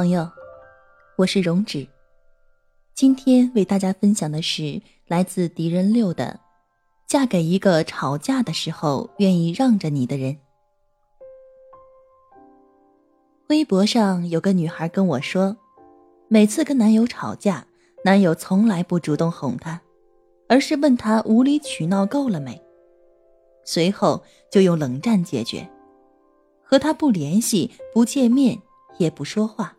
朋友，我是荣止。今天为大家分享的是来自敌人六的：嫁给一个吵架的时候愿意让着你的人。微博上有个女孩跟我说，每次跟男友吵架，男友从来不主动哄她，而是问她无理取闹够了没，随后就用冷战解决，和他不联系、不见面。也不说话，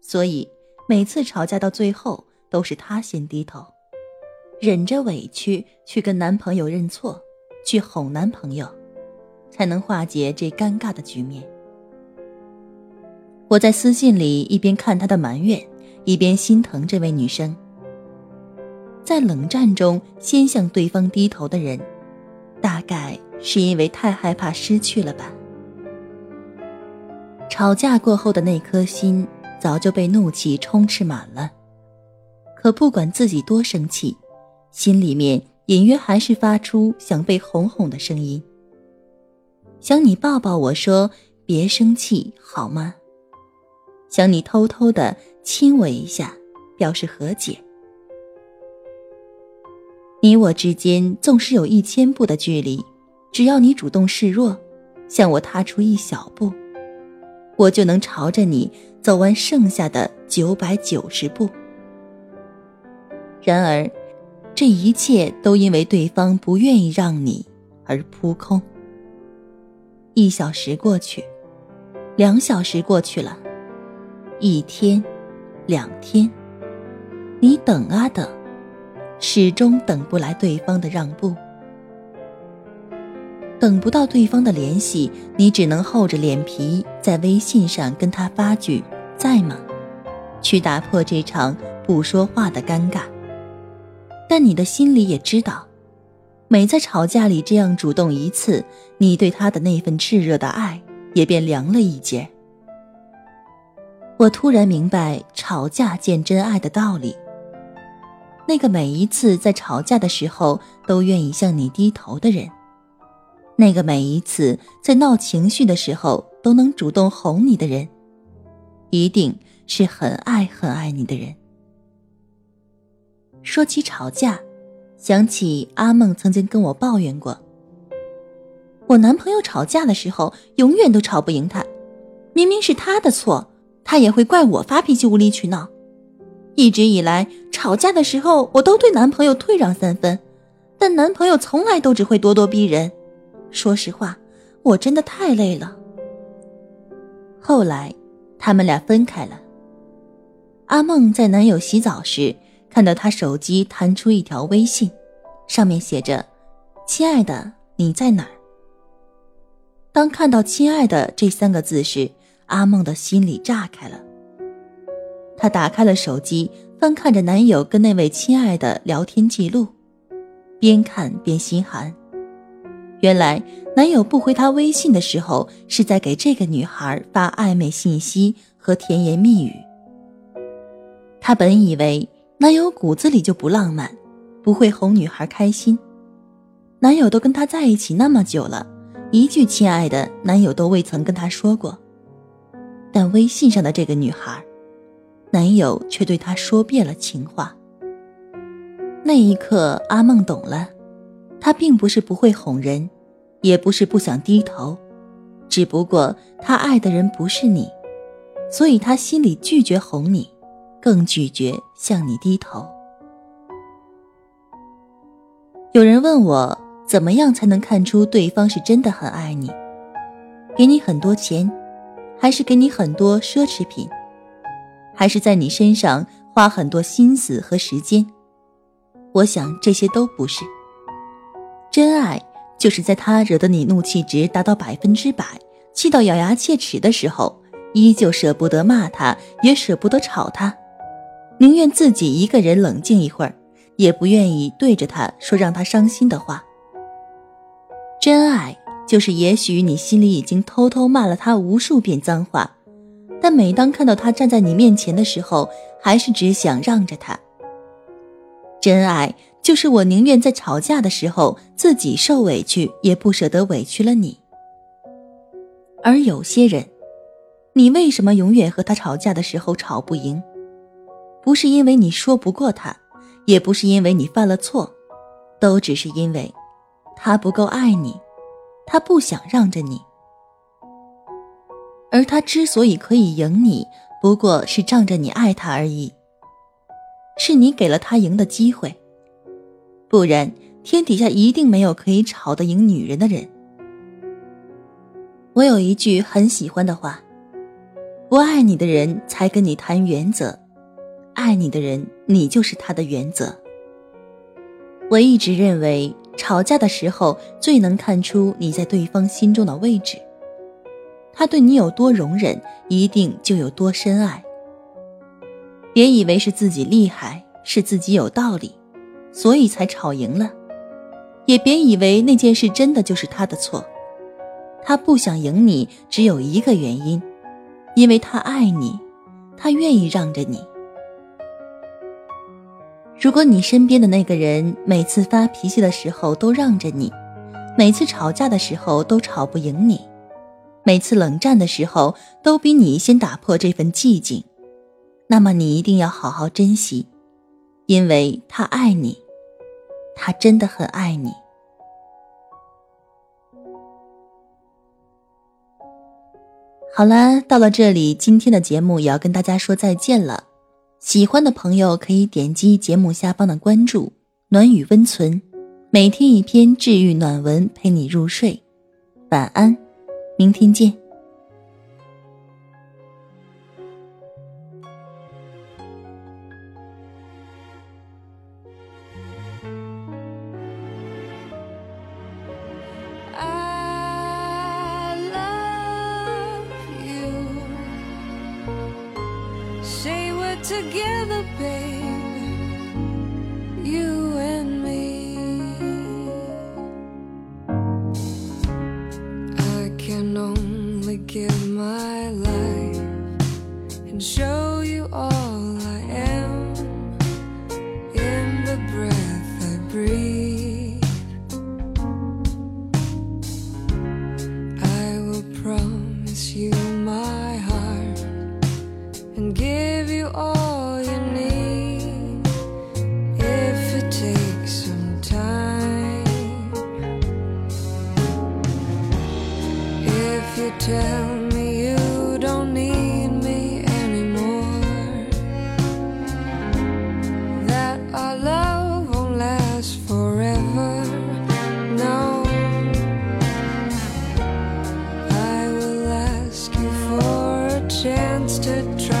所以每次吵架到最后都是她先低头，忍着委屈去跟男朋友认错，去哄男朋友，才能化解这尴尬的局面。我在私信里一边看她的埋怨，一边心疼这位女生。在冷战中先向对方低头的人，大概是因为太害怕失去了吧。吵架过后的那颗心早就被怒气充斥满了，可不管自己多生气，心里面隐约还是发出想被哄哄的声音，想你抱抱我说别生气好吗？想你偷偷的亲我一下，表示和解。你我之间纵使有一千步的距离，只要你主动示弱，向我踏出一小步。我就能朝着你走完剩下的九百九十步。然而，这一切都因为对方不愿意让你而扑空。一小时过去，两小时过去了，一天，两天，你等啊等，始终等不来对方的让步。等不到对方的联系，你只能厚着脸皮在微信上跟他发句“在吗”，去打破这场不说话的尴尬。但你的心里也知道，每在吵架里这样主动一次，你对他的那份炽热的爱也便凉了一截。我突然明白吵架见真爱的道理。那个每一次在吵架的时候都愿意向你低头的人。那个每一次在闹情绪的时候都能主动哄你的人，一定是很爱很爱你的人。说起吵架，想起阿梦曾经跟我抱怨过，我男朋友吵架的时候永远都吵不赢他，明明是他的错，他也会怪我发脾气无理取闹。一直以来吵架的时候，我都对男朋友退让三分，但男朋友从来都只会咄咄逼人。说实话，我真的太累了。后来，他们俩分开了。阿梦在男友洗澡时，看到他手机弹出一条微信，上面写着：“亲爱的，你在哪儿？”当看到“亲爱的”这三个字时，阿梦的心里炸开了。她打开了手机，翻看着男友跟那位亲爱的聊天记录，边看边心寒。原来男友不回她微信的时候，是在给这个女孩发暧昧信息和甜言蜜语。她本以为男友骨子里就不浪漫，不会哄女孩开心。男友都跟她在一起那么久了，一句亲爱的，男友都未曾跟她说过。但微信上的这个女孩，男友却对她说遍了情话。那一刻，阿梦懂了。他并不是不会哄人，也不是不想低头，只不过他爱的人不是你，所以他心里拒绝哄你，更拒绝向你低头。有人问我，怎么样才能看出对方是真的很爱你？给你很多钱，还是给你很多奢侈品，还是在你身上花很多心思和时间？我想这些都不是。真爱就是在他惹得你怒气值达到百分之百，气到咬牙切齿的时候，依旧舍不得骂他，也舍不得吵他，宁愿自己一个人冷静一会儿，也不愿意对着他说让他伤心的话。真爱就是，也许你心里已经偷偷骂了他无数遍脏话，但每当看到他站在你面前的时候，还是只想让着他。真爱就是我宁愿在吵架的时候自己受委屈，也不舍得委屈了你。而有些人，你为什么永远和他吵架的时候吵不赢？不是因为你说不过他，也不是因为你犯了错，都只是因为。他不够爱你，他不想让着你，而他之所以可以赢你，不过是仗着你爱他而已。是你给了他赢的机会，不然天底下一定没有可以吵得赢女人的人。我有一句很喜欢的话：不爱你的人才跟你谈原则，爱你的人，你就是他的原则。我一直认为。吵架的时候，最能看出你在对方心中的位置。他对你有多容忍，一定就有多深爱。别以为是自己厉害，是自己有道理，所以才吵赢了；也别以为那件事真的就是他的错。他不想赢你，只有一个原因，因为他爱你，他愿意让着你。如果你身边的那个人每次发脾气的时候都让着你，每次吵架的时候都吵不赢你，每次冷战的时候都比你先打破这份寂静，那么你一定要好好珍惜，因为他爱你，他真的很爱你。好啦，到了这里，今天的节目也要跟大家说再见了。喜欢的朋友可以点击节目下方的关注“暖雨温存”，每天一篇治愈暖文陪你入睡。晚安，明天见。Together, babe. You and me. I can only give my life and show you all try